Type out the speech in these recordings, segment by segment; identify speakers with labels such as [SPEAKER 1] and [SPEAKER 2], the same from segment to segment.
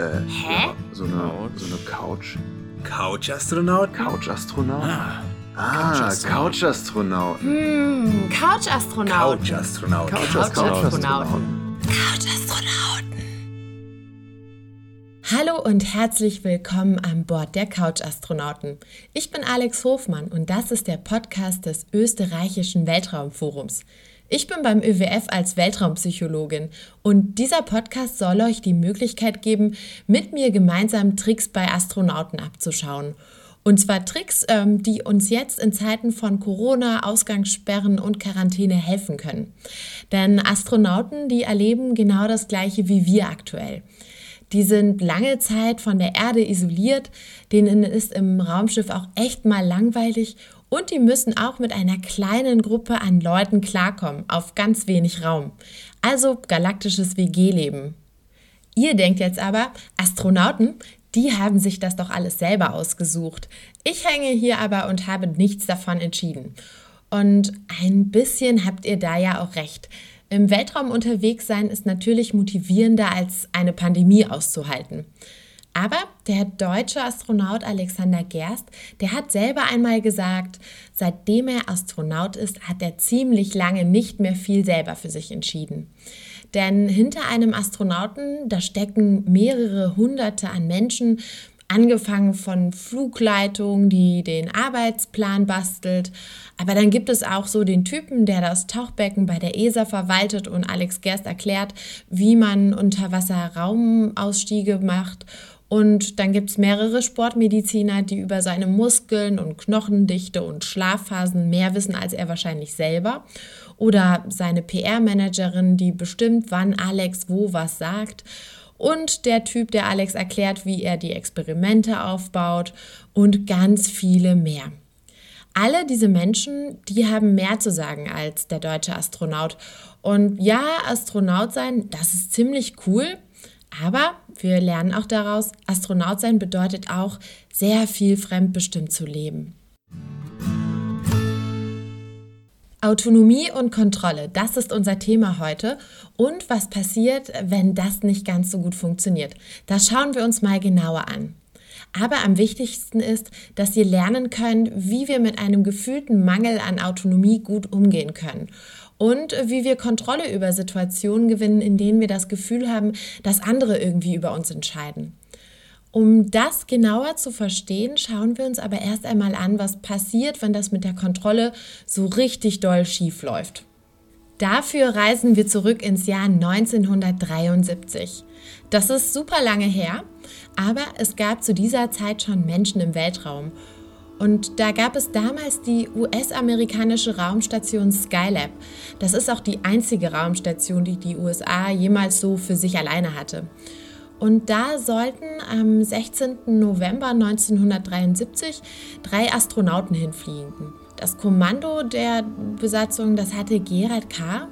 [SPEAKER 1] Äh,
[SPEAKER 2] Hä?
[SPEAKER 1] Ja, so eine, so eine Couch.
[SPEAKER 3] Couch-Astronaut?
[SPEAKER 1] Couch-Astronaut?
[SPEAKER 3] Ah,
[SPEAKER 1] Ah,
[SPEAKER 3] Couch-Astronaut.
[SPEAKER 1] Couch-Astronaut.
[SPEAKER 2] Hm, Couch-Astronauten.
[SPEAKER 3] Couch-Astronaut.
[SPEAKER 2] Couch-Astronauten. Couch-Astronauten. Hallo und herzlich willkommen an Bord der Couch-Astronauten. Ich bin Alex Hofmann und das ist der Podcast des österreichischen Weltraumforums. Ich bin beim ÖWF als Weltraumpsychologin und dieser Podcast soll euch die Möglichkeit geben, mit mir gemeinsam Tricks bei Astronauten abzuschauen. Und zwar Tricks, ähm, die uns jetzt in Zeiten von Corona, Ausgangssperren und Quarantäne helfen können. Denn Astronauten, die erleben genau das Gleiche wie wir aktuell. Die sind lange Zeit von der Erde isoliert, denen ist im Raumschiff auch echt mal langweilig und die müssen auch mit einer kleinen Gruppe an Leuten klarkommen, auf ganz wenig Raum. Also galaktisches WG-Leben. Ihr denkt jetzt aber, Astronauten, die haben sich das doch alles selber ausgesucht. Ich hänge hier aber und habe nichts davon entschieden. Und ein bisschen habt ihr da ja auch recht. Im Weltraum unterwegs sein ist natürlich motivierender als eine Pandemie auszuhalten. Aber der deutsche Astronaut Alexander Gerst, der hat selber einmal gesagt, seitdem er Astronaut ist, hat er ziemlich lange nicht mehr viel selber für sich entschieden. Denn hinter einem Astronauten, da stecken mehrere Hunderte an Menschen, angefangen von Flugleitung, die den Arbeitsplan bastelt. Aber dann gibt es auch so den Typen, der das Tauchbecken bei der ESA verwaltet und Alex Gerst erklärt, wie man Unterwasser-Raumausstiege macht. Und dann gibt es mehrere Sportmediziner, die über seine Muskeln und Knochendichte und Schlafphasen mehr wissen als er wahrscheinlich selber. Oder seine PR-Managerin, die bestimmt, wann Alex wo was sagt. Und der Typ, der Alex erklärt, wie er die Experimente aufbaut und ganz viele mehr. Alle diese Menschen, die haben mehr zu sagen als der deutsche Astronaut. Und ja, Astronaut sein, das ist ziemlich cool. Aber wir lernen auch daraus, Astronaut sein bedeutet auch, sehr viel fremdbestimmt zu leben. Autonomie und Kontrolle, das ist unser Thema heute. Und was passiert, wenn das nicht ganz so gut funktioniert? Das schauen wir uns mal genauer an. Aber am wichtigsten ist, dass ihr lernen könnt, wie wir mit einem gefühlten Mangel an Autonomie gut umgehen können und wie wir Kontrolle über Situationen gewinnen, in denen wir das Gefühl haben, dass andere irgendwie über uns entscheiden. Um das genauer zu verstehen, schauen wir uns aber erst einmal an, was passiert, wenn das mit der Kontrolle so richtig doll schief läuft. Dafür reisen wir zurück ins Jahr 1973. Das ist super lange her, aber es gab zu dieser Zeit schon Menschen im Weltraum und da gab es damals die US-amerikanische Raumstation Skylab. Das ist auch die einzige Raumstation, die die USA jemals so für sich alleine hatte. Und da sollten am 16. November 1973 drei Astronauten hinfliegen. Das Kommando der Besatzung, das hatte Gerald K.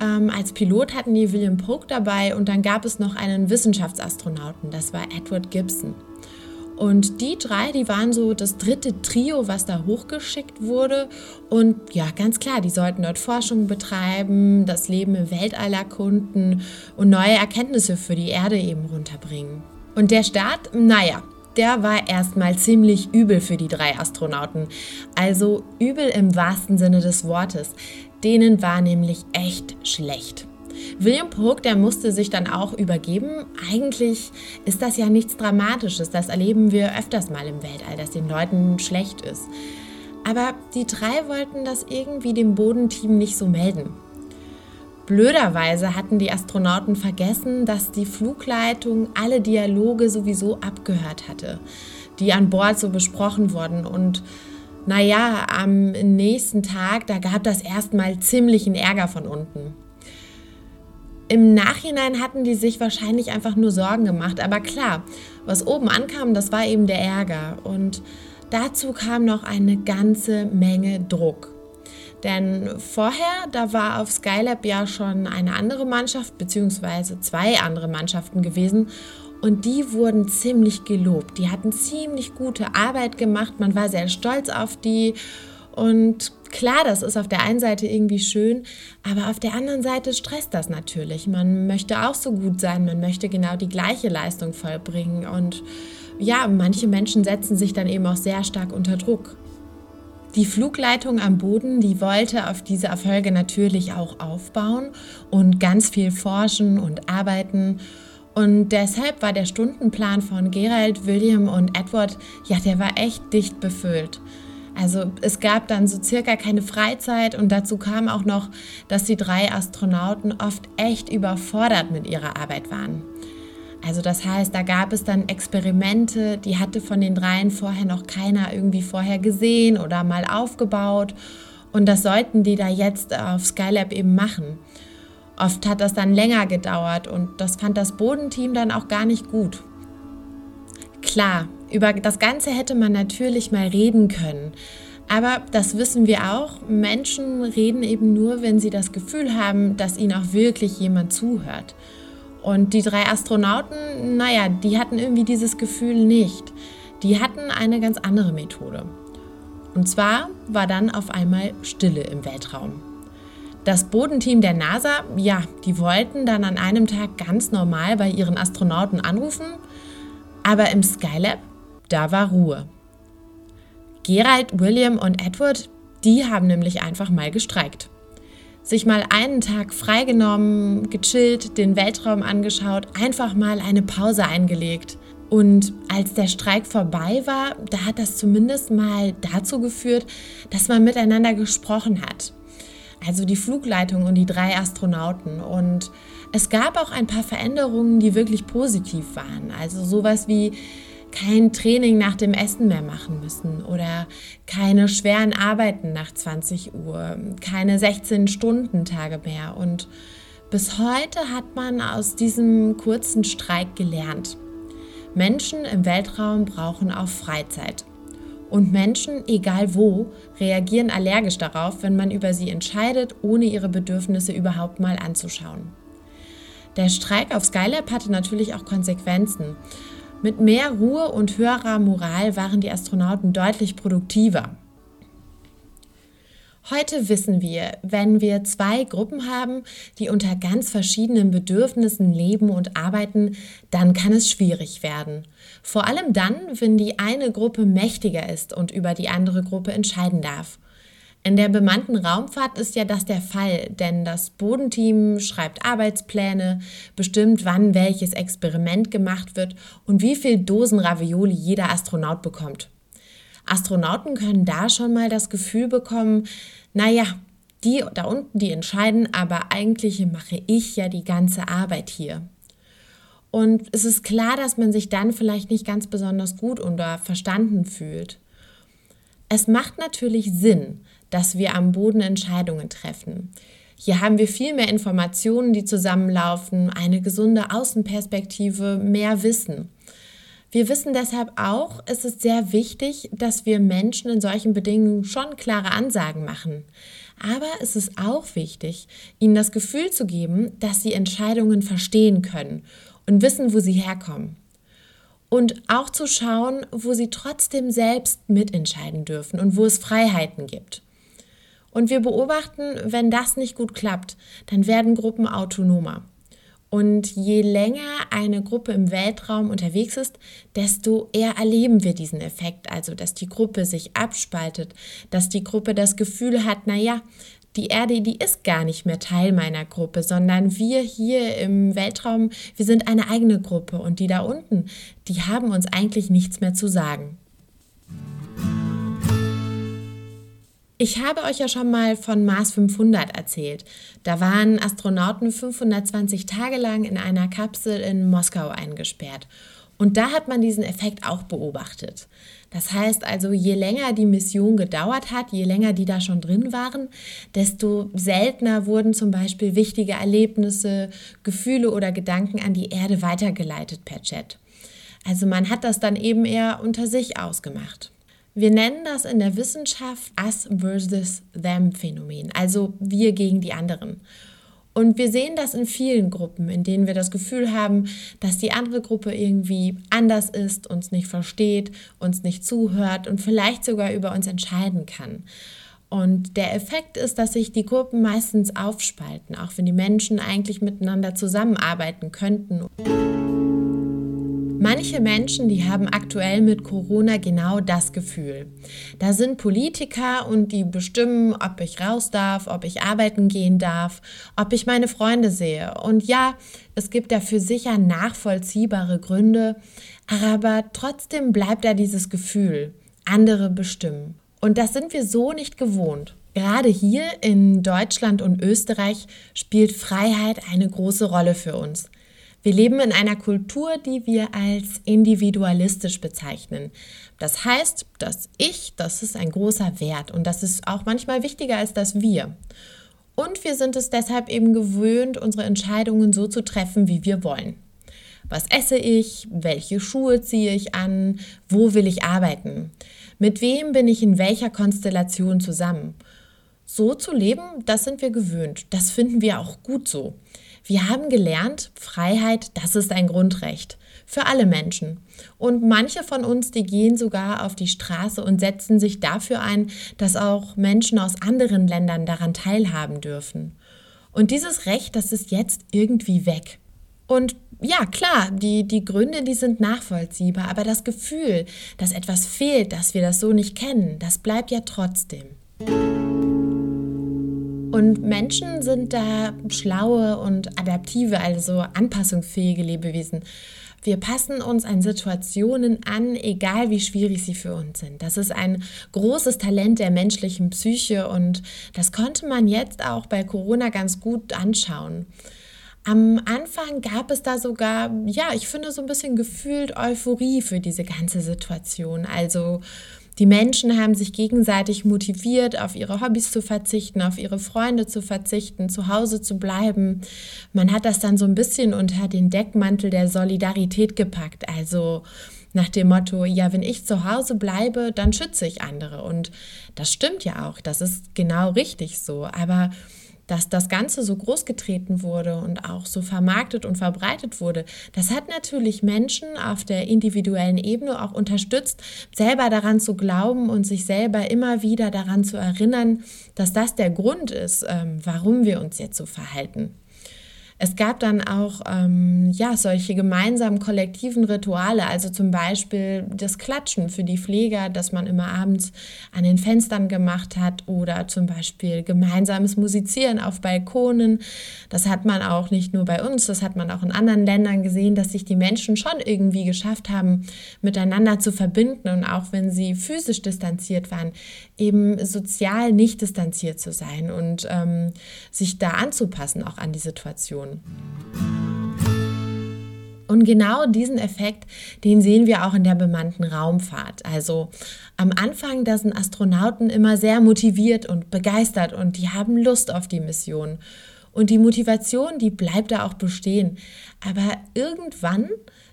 [SPEAKER 2] Ähm, als Pilot hatten die William Polk dabei und dann gab es noch einen Wissenschaftsastronauten, das war Edward Gibson. Und die drei, die waren so das dritte Trio, was da hochgeschickt wurde. Und ja, ganz klar, die sollten dort Forschung betreiben, das Leben im Weltall erkunden und neue Erkenntnisse für die Erde eben runterbringen. Und der Start, naja, der war erstmal ziemlich übel für die drei Astronauten. Also übel im wahrsten Sinne des Wortes. Denen war nämlich echt schlecht. William Polk, der musste sich dann auch übergeben. Eigentlich ist das ja nichts Dramatisches. Das erleben wir öfters mal im Weltall, dass den Leuten schlecht ist. Aber die drei wollten das irgendwie dem Bodenteam nicht so melden. Blöderweise hatten die Astronauten vergessen, dass die Flugleitung alle Dialoge sowieso abgehört hatte, die an Bord so besprochen wurden. Und naja, am nächsten Tag, da gab das erstmal ziemlichen Ärger von unten. Im Nachhinein hatten die sich wahrscheinlich einfach nur Sorgen gemacht. Aber klar, was oben ankam, das war eben der Ärger. Und dazu kam noch eine ganze Menge Druck. Denn vorher, da war auf Skylab ja schon eine andere Mannschaft, beziehungsweise zwei andere Mannschaften gewesen. Und die wurden ziemlich gelobt. Die hatten ziemlich gute Arbeit gemacht. Man war sehr stolz auf die. Und klar, das ist auf der einen Seite irgendwie schön, aber auf der anderen Seite stresst das natürlich. Man möchte auch so gut sein, man möchte genau die gleiche Leistung vollbringen. Und ja, manche Menschen setzen sich dann eben auch sehr stark unter Druck. Die Flugleitung am Boden, die wollte auf diese Erfolge natürlich auch aufbauen und ganz viel forschen und arbeiten. Und deshalb war der Stundenplan von Gerald, William und Edward, ja, der war echt dicht befüllt. Also es gab dann so circa keine Freizeit und dazu kam auch noch, dass die drei Astronauten oft echt überfordert mit ihrer Arbeit waren. Also das heißt, da gab es dann Experimente, die hatte von den dreien vorher noch keiner irgendwie vorher gesehen oder mal aufgebaut. Und das sollten die da jetzt auf Skylab eben machen. Oft hat das dann länger gedauert und das fand das Bodenteam dann auch gar nicht gut. Klar, über das Ganze hätte man natürlich mal reden können. Aber das wissen wir auch, Menschen reden eben nur, wenn sie das Gefühl haben, dass ihnen auch wirklich jemand zuhört. Und die drei Astronauten, naja, die hatten irgendwie dieses Gefühl nicht. Die hatten eine ganz andere Methode. Und zwar war dann auf einmal Stille im Weltraum. Das Bodenteam der NASA, ja, die wollten dann an einem Tag ganz normal bei ihren Astronauten anrufen, aber im Skylab, da war Ruhe. Gerald, William und Edward, die haben nämlich einfach mal gestreikt sich mal einen Tag freigenommen, gechillt, den Weltraum angeschaut, einfach mal eine Pause eingelegt. Und als der Streik vorbei war, da hat das zumindest mal dazu geführt, dass man miteinander gesprochen hat. Also die Flugleitung und die drei Astronauten. Und es gab auch ein paar Veränderungen, die wirklich positiv waren. Also sowas wie kein Training nach dem Essen mehr machen müssen oder keine schweren Arbeiten nach 20 Uhr, keine 16-Stunden-Tage mehr. Und bis heute hat man aus diesem kurzen Streik gelernt. Menschen im Weltraum brauchen auch Freizeit. Und Menschen, egal wo, reagieren allergisch darauf, wenn man über sie entscheidet, ohne ihre Bedürfnisse überhaupt mal anzuschauen. Der Streik auf Skylab hatte natürlich auch Konsequenzen. Mit mehr Ruhe und höherer Moral waren die Astronauten deutlich produktiver. Heute wissen wir, wenn wir zwei Gruppen haben, die unter ganz verschiedenen Bedürfnissen leben und arbeiten, dann kann es schwierig werden. Vor allem dann, wenn die eine Gruppe mächtiger ist und über die andere Gruppe entscheiden darf. In der bemannten Raumfahrt ist ja das der Fall, denn das Bodenteam schreibt Arbeitspläne, bestimmt, wann welches Experiment gemacht wird und wie viel Dosen Ravioli jeder Astronaut bekommt. Astronauten können da schon mal das Gefühl bekommen, naja, die da unten, die entscheiden, aber eigentlich mache ich ja die ganze Arbeit hier. Und es ist klar, dass man sich dann vielleicht nicht ganz besonders gut oder verstanden fühlt. Es macht natürlich Sinn, dass wir am Boden Entscheidungen treffen. Hier haben wir viel mehr Informationen, die zusammenlaufen, eine gesunde Außenperspektive, mehr Wissen. Wir wissen deshalb auch, es ist sehr wichtig, dass wir Menschen in solchen Bedingungen schon klare Ansagen machen. Aber es ist auch wichtig, ihnen das Gefühl zu geben, dass sie Entscheidungen verstehen können und wissen, wo sie herkommen. Und auch zu schauen, wo sie trotzdem selbst mitentscheiden dürfen und wo es Freiheiten gibt. Und wir beobachten, wenn das nicht gut klappt, dann werden Gruppen autonomer. Und je länger eine Gruppe im Weltraum unterwegs ist, desto eher erleben wir diesen Effekt. Also, dass die Gruppe sich abspaltet, dass die Gruppe das Gefühl hat, naja, die Erde, die ist gar nicht mehr Teil meiner Gruppe, sondern wir hier im Weltraum, wir sind eine eigene Gruppe und die da unten, die haben uns eigentlich nichts mehr zu sagen. Ich habe euch ja schon mal von Mars 500 erzählt. Da waren Astronauten 520 Tage lang in einer Kapsel in Moskau eingesperrt. Und da hat man diesen Effekt auch beobachtet. Das heißt also, je länger die Mission gedauert hat, je länger die da schon drin waren, desto seltener wurden zum Beispiel wichtige Erlebnisse, Gefühle oder Gedanken an die Erde weitergeleitet per Chat. Also man hat das dann eben eher unter sich ausgemacht. Wir nennen das in der Wissenschaft Us versus Them Phänomen, also wir gegen die anderen. Und wir sehen das in vielen Gruppen, in denen wir das Gefühl haben, dass die andere Gruppe irgendwie anders ist, uns nicht versteht, uns nicht zuhört und vielleicht sogar über uns entscheiden kann. Und der Effekt ist, dass sich die Gruppen meistens aufspalten, auch wenn die Menschen eigentlich miteinander zusammenarbeiten könnten. Manche Menschen, die haben aktuell mit Corona genau das Gefühl. Da sind Politiker und die bestimmen, ob ich raus darf, ob ich arbeiten gehen darf, ob ich meine Freunde sehe. Und ja, es gibt dafür sicher nachvollziehbare Gründe, aber trotzdem bleibt da dieses Gefühl, andere bestimmen. Und das sind wir so nicht gewohnt. Gerade hier in Deutschland und Österreich spielt Freiheit eine große Rolle für uns. Wir leben in einer Kultur, die wir als individualistisch bezeichnen. Das heißt, das Ich, das ist ein großer Wert und das ist auch manchmal wichtiger als das Wir. Und wir sind es deshalb eben gewöhnt, unsere Entscheidungen so zu treffen, wie wir wollen. Was esse ich? Welche Schuhe ziehe ich an? Wo will ich arbeiten? Mit wem bin ich in welcher Konstellation zusammen? So zu leben, das sind wir gewöhnt. Das finden wir auch gut so. Wir haben gelernt, Freiheit, das ist ein Grundrecht für alle Menschen. Und manche von uns, die gehen sogar auf die Straße und setzen sich dafür ein, dass auch Menschen aus anderen Ländern daran teilhaben dürfen. Und dieses Recht, das ist jetzt irgendwie weg. Und ja, klar, die, die Gründe, die sind nachvollziehbar, aber das Gefühl, dass etwas fehlt, dass wir das so nicht kennen, das bleibt ja trotzdem. Und Menschen sind da schlaue und adaptive, also anpassungsfähige Lebewesen. Wir passen uns an Situationen an, egal wie schwierig sie für uns sind. Das ist ein großes Talent der menschlichen Psyche und das konnte man jetzt auch bei Corona ganz gut anschauen. Am Anfang gab es da sogar, ja, ich finde so ein bisschen gefühlt Euphorie für diese ganze Situation. Also die Menschen haben sich gegenseitig motiviert, auf ihre Hobbys zu verzichten, auf ihre Freunde zu verzichten, zu Hause zu bleiben. Man hat das dann so ein bisschen unter den Deckmantel der Solidarität gepackt. Also nach dem Motto, ja, wenn ich zu Hause bleibe, dann schütze ich andere. Und das stimmt ja auch, das ist genau richtig so. Aber dass das Ganze so groß getreten wurde und auch so vermarktet und verbreitet wurde, das hat natürlich Menschen auf der individuellen Ebene auch unterstützt, selber daran zu glauben und sich selber immer wieder daran zu erinnern, dass das der Grund ist, ähm, warum wir uns jetzt so verhalten. Es gab dann auch ähm, ja, solche gemeinsamen kollektiven Rituale, also zum Beispiel das Klatschen für die Pfleger, das man immer abends an den Fenstern gemacht hat oder zum Beispiel gemeinsames Musizieren auf Balkonen. Das hat man auch nicht nur bei uns, das hat man auch in anderen Ländern gesehen, dass sich die Menschen schon irgendwie geschafft haben, miteinander zu verbinden und auch wenn sie physisch distanziert waren, eben sozial nicht distanziert zu sein und ähm, sich da anzupassen auch an die Situation. Und genau diesen Effekt, den sehen wir auch in der bemannten Raumfahrt. Also am Anfang, da sind Astronauten immer sehr motiviert und begeistert und die haben Lust auf die Mission. Und die Motivation, die bleibt da auch bestehen. Aber irgendwann,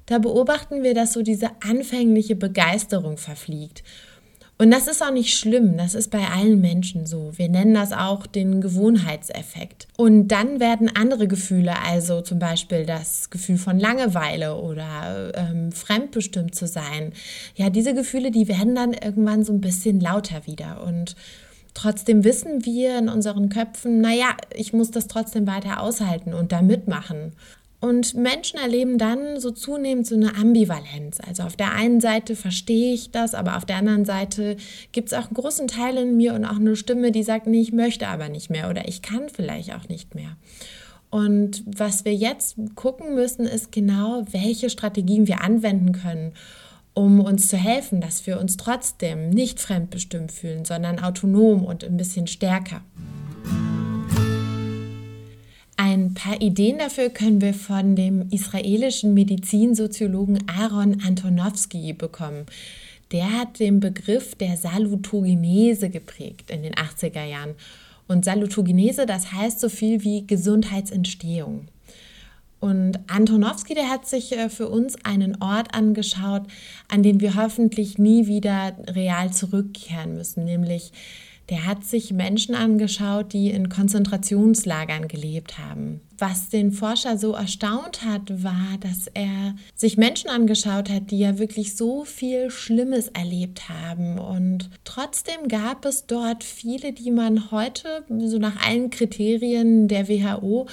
[SPEAKER 2] da beobachten wir, dass so diese anfängliche Begeisterung verfliegt. Und das ist auch nicht schlimm, das ist bei allen Menschen so. Wir nennen das auch den Gewohnheitseffekt. Und dann werden andere Gefühle, also zum Beispiel das Gefühl von Langeweile oder ähm, fremdbestimmt zu sein, ja, diese Gefühle, die werden dann irgendwann so ein bisschen lauter wieder. Und trotzdem wissen wir in unseren Köpfen, naja, ich muss das trotzdem weiter aushalten und da mitmachen. Und Menschen erleben dann so zunehmend so eine Ambivalenz. Also auf der einen Seite verstehe ich das, aber auf der anderen Seite gibt es auch einen großen Teil in mir und auch eine Stimme, die sagt, nee, ich möchte aber nicht mehr oder ich kann vielleicht auch nicht mehr. Und was wir jetzt gucken müssen, ist genau, welche Strategien wir anwenden können, um uns zu helfen, dass wir uns trotzdem nicht fremdbestimmt fühlen, sondern autonom und ein bisschen stärker. Paar Ideen dafür können wir von dem israelischen Medizinsoziologen Aaron Antonowski bekommen. Der hat den Begriff der Salutogenese geprägt in den 80er Jahren. Und Salutogenese, das heißt so viel wie Gesundheitsentstehung. Und Antonowski, der hat sich äh, für uns einen Ort angeschaut, an den wir hoffentlich nie wieder real zurückkehren müssen, nämlich Der hat sich Menschen angeschaut, die in Konzentrationslagern gelebt haben. Was den Forscher so erstaunt hat, war, dass er sich Menschen angeschaut hat, die ja wirklich so viel Schlimmes erlebt haben. Und trotzdem gab es dort viele, die man heute so nach allen Kriterien der WHO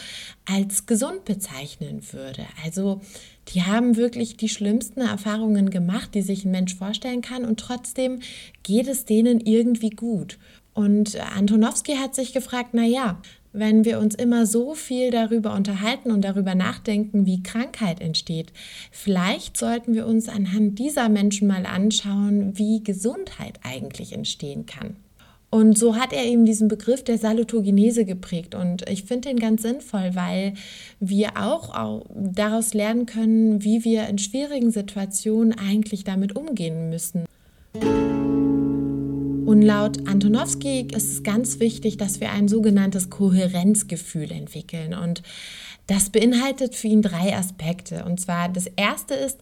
[SPEAKER 2] als gesund bezeichnen würde. Also die haben wirklich die schlimmsten Erfahrungen gemacht, die sich ein Mensch vorstellen kann und trotzdem geht es denen irgendwie gut. Und Antonowski hat sich gefragt, na ja, wenn wir uns immer so viel darüber unterhalten und darüber nachdenken, wie Krankheit entsteht, vielleicht sollten wir uns anhand dieser Menschen mal anschauen, wie Gesundheit eigentlich entstehen kann. Und so hat er eben diesen Begriff der Salutogenese geprägt. Und ich finde den ganz sinnvoll, weil wir auch, daraus lernen können, wie wir in schwierigen Situationen eigentlich damit umgehen müssen. Und laut Antonowski ist es ganz wichtig, dass wir ein sogenanntes Kohärenzgefühl entwickeln. Und das beinhaltet für ihn drei Aspekte. Und zwar das erste ist,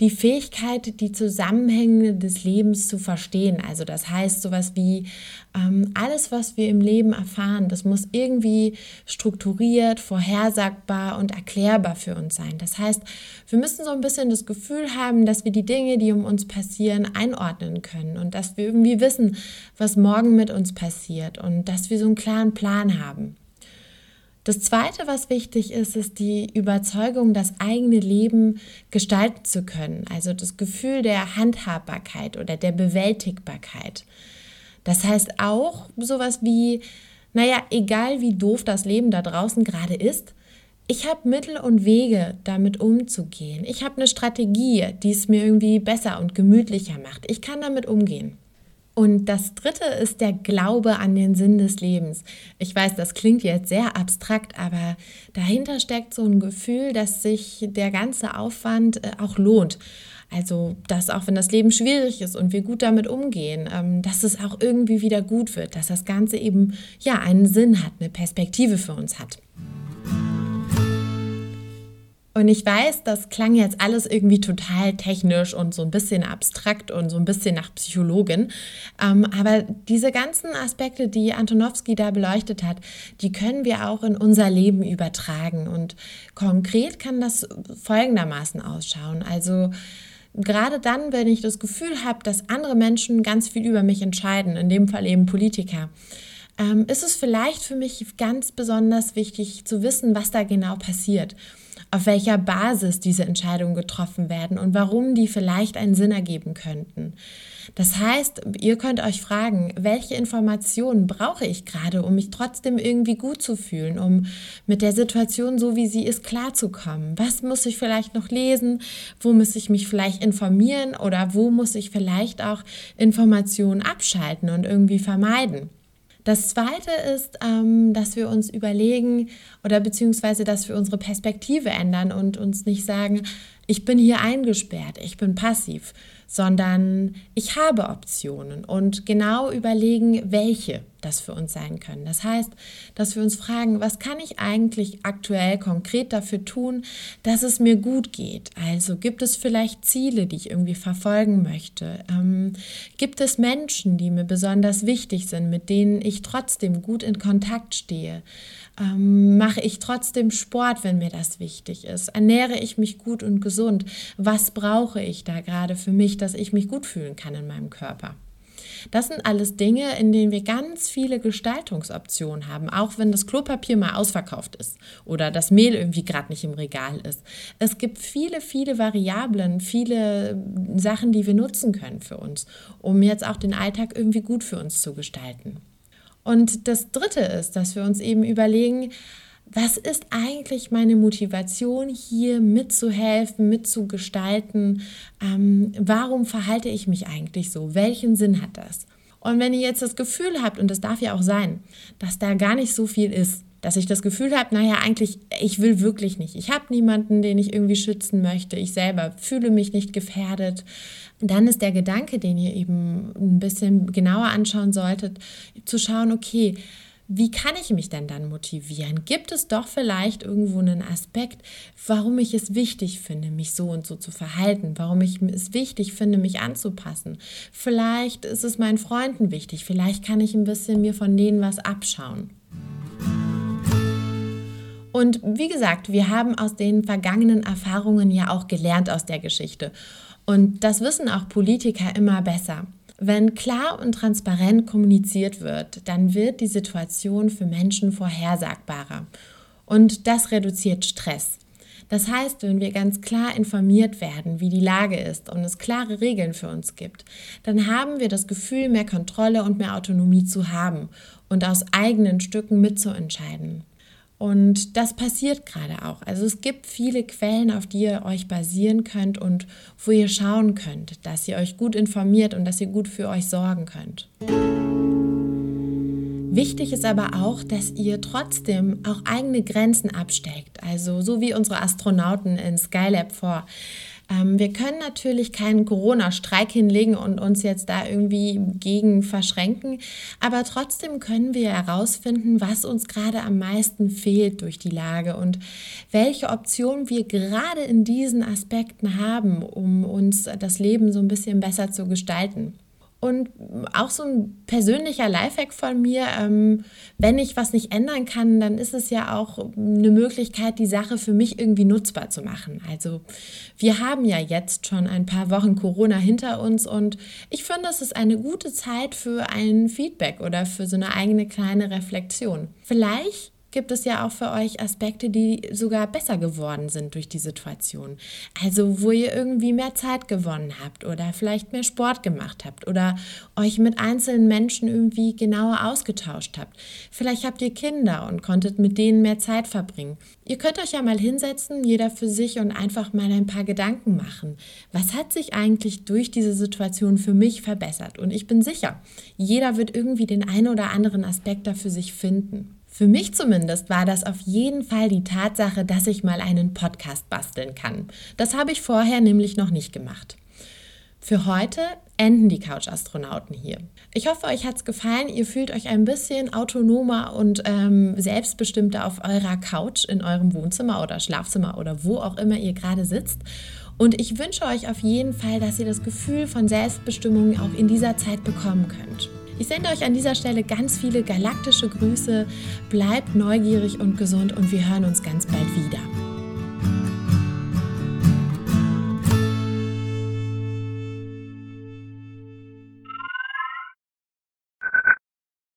[SPEAKER 2] die Fähigkeit, die Zusammenhänge des Lebens zu verstehen. Also das heißt sowas wie ähm, alles, was wir im Leben erfahren, das muss irgendwie strukturiert, vorhersagbar und erklärbar für uns sein. Das heißt, wir müssen so ein bisschen das Gefühl haben, dass wir die Dinge, die um uns passieren, einordnen können und dass wir irgendwie wissen, was morgen mit uns passiert und dass wir so einen klaren Plan haben. Das Zweite, was wichtig ist, ist die Überzeugung, das eigene Leben gestalten zu können. Also das Gefühl der Handhabbarkeit oder der Bewältigbarkeit. Das heißt auch sowas wie, naja, egal wie doof das Leben da draußen gerade ist, ich habe Mittel und Wege, damit umzugehen. Ich habe eine Strategie, die es mir irgendwie besser und gemütlicher macht. Ich kann damit umgehen. Und das dritte ist der Glaube an den Sinn des Lebens. Ich weiß, das klingt jetzt sehr abstrakt, aber dahinter steckt so ein Gefühl, dass sich der ganze Aufwand äh, auch lohnt. Also, dass auch wenn das Leben schwierig ist und wir gut damit umgehen, ähm, dass es auch irgendwie wieder gut wird, dass das Ganze eben ja einen Sinn hat, eine Perspektive für uns hat. Und ich weiß, das klang jetzt alles irgendwie total technisch und so ein bisschen abstrakt und so ein bisschen nach Psychologin. Ähm, aber diese ganzen Aspekte, die Antonowski da beleuchtet hat, die können wir auch in unser Leben übertragen. Und konkret kann das folgendermaßen ausschauen. Also gerade dann, wenn ich das Gefühl habe, dass andere Menschen ganz viel über mich entscheiden, in dem Fall eben Politiker, ähm, ist es vielleicht für mich ganz besonders wichtig zu wissen, was da genau passiert auf welcher Basis diese Entscheidungen getroffen werden und warum die vielleicht einen Sinn ergeben könnten. Das heißt, ihr könnt euch fragen, welche Informationen brauche ich gerade, um mich trotzdem irgendwie gut zu fühlen, um mit der Situation so wie sie ist klarzukommen? Was muss ich vielleicht noch lesen? Wo muss ich mich vielleicht informieren oder wo muss ich vielleicht auch Informationen abschalten und irgendwie vermeiden? Das Zweite ist, ähm, dass wir uns überlegen oder beziehungsweise, dass wir unsere Perspektive ändern und uns nicht sagen, ich bin hier eingesperrt, ich bin passiv, sondern ich habe Optionen und genau überlegen, welche das für uns sein können. Das heißt, dass wir uns fragen, was kann ich eigentlich aktuell konkret dafür tun, dass es mir gut geht? Also gibt es vielleicht Ziele, die ich irgendwie verfolgen möchte? Ähm, gibt es Menschen, die mir besonders wichtig sind, mit denen ich trotzdem gut in Kontakt stehe? Ähm, mache ich trotzdem Sport, wenn mir das wichtig ist? Ernähre ich mich gut und gesund? Was brauche ich da gerade für mich, dass ich mich gut fühlen kann in meinem Körper? Das sind alles Dinge, in denen wir ganz viele Gestaltungsoptionen haben, auch wenn das Klopapier mal ausverkauft ist oder das Mehl irgendwie gerade nicht im Regal ist. Es gibt viele, viele Variablen, viele Sachen, die wir nutzen können für uns, um jetzt auch den Alltag irgendwie gut für uns zu gestalten. Und das Dritte ist, dass wir uns eben überlegen, was ist eigentlich meine Motivation, hier mitzuhelfen, mitzugestalten? Ähm, warum verhalte ich mich eigentlich so? Welchen Sinn hat das? Und wenn ihr jetzt das Gefühl habt, und das darf ja auch sein, dass da gar nicht so viel ist, dass ich das Gefühl habe, naja, eigentlich, ich will wirklich nicht. Ich habe niemanden, den ich irgendwie schützen möchte. Ich selber fühle mich nicht gefährdet. Dann ist der Gedanke, den ihr eben ein bisschen genauer anschauen solltet, zu schauen, okay, wie kann ich mich denn dann motivieren? Gibt es doch vielleicht irgendwo einen Aspekt, warum ich es wichtig finde, mich so und so zu verhalten, warum ich es wichtig finde, mich anzupassen? Vielleicht ist es meinen Freunden wichtig, vielleicht kann ich ein bisschen mir von denen was abschauen. Und wie gesagt, wir haben aus den vergangenen Erfahrungen ja auch gelernt aus der Geschichte. Und das wissen auch Politiker immer besser. Wenn klar und transparent kommuniziert wird, dann wird die Situation für Menschen vorhersagbarer. Und das reduziert Stress. Das heißt, wenn wir ganz klar informiert werden, wie die Lage ist und es klare Regeln für uns gibt, dann haben wir das Gefühl, mehr Kontrolle und mehr Autonomie zu haben und aus eigenen Stücken mitzuentscheiden. Und das passiert gerade auch. Also es gibt viele Quellen, auf die ihr euch basieren könnt und wo ihr schauen könnt, dass ihr euch gut informiert und dass ihr gut für euch sorgen könnt. Wichtig ist aber auch, dass ihr trotzdem auch eigene Grenzen absteckt. Also so wie unsere Astronauten in Skylab vor wir können natürlich keinen Corona-Streik hinlegen und uns jetzt da irgendwie gegen verschränken, aber trotzdem können wir herausfinden, was uns gerade am meisten fehlt durch die Lage und welche Optionen wir gerade in diesen Aspekten haben, um uns das Leben so ein bisschen besser zu gestalten. Und auch so ein persönlicher Lifehack von mir, ähm, wenn ich was nicht ändern kann, dann ist es ja auch eine Möglichkeit, die Sache für mich irgendwie nutzbar zu machen. Also wir haben ja jetzt schon ein paar Wochen Corona hinter uns und ich finde, es ist eine gute Zeit für ein Feedback oder für so eine eigene kleine Reflexion. Vielleicht gibt es ja auch für euch Aspekte, die sogar besser geworden sind durch die Situation. Also wo ihr irgendwie mehr Zeit gewonnen habt oder vielleicht mehr Sport gemacht habt oder euch mit einzelnen Menschen irgendwie genauer ausgetauscht habt. Vielleicht habt ihr Kinder und konntet mit denen mehr Zeit verbringen. Ihr könnt euch ja mal hinsetzen, jeder für sich und einfach mal ein paar Gedanken machen. Was hat sich eigentlich durch diese Situation für mich verbessert? Und ich bin sicher, jeder wird irgendwie den einen oder anderen Aspekt da für sich finden. Für mich zumindest war das auf jeden Fall die Tatsache, dass ich mal einen Podcast basteln kann. Das habe ich vorher nämlich noch nicht gemacht. Für heute enden die Couch-Astronauten hier. Ich hoffe, euch hat es gefallen. Ihr fühlt euch ein bisschen autonomer und ähm, selbstbestimmter auf eurer Couch in eurem Wohnzimmer oder Schlafzimmer oder wo auch immer ihr gerade sitzt. Und ich wünsche euch auf jeden Fall, dass ihr das Gefühl von Selbstbestimmung auch in dieser Zeit bekommen könnt. Ich sende euch an dieser Stelle ganz viele galaktische Grüße. Bleibt neugierig und gesund und wir hören uns ganz bald wieder.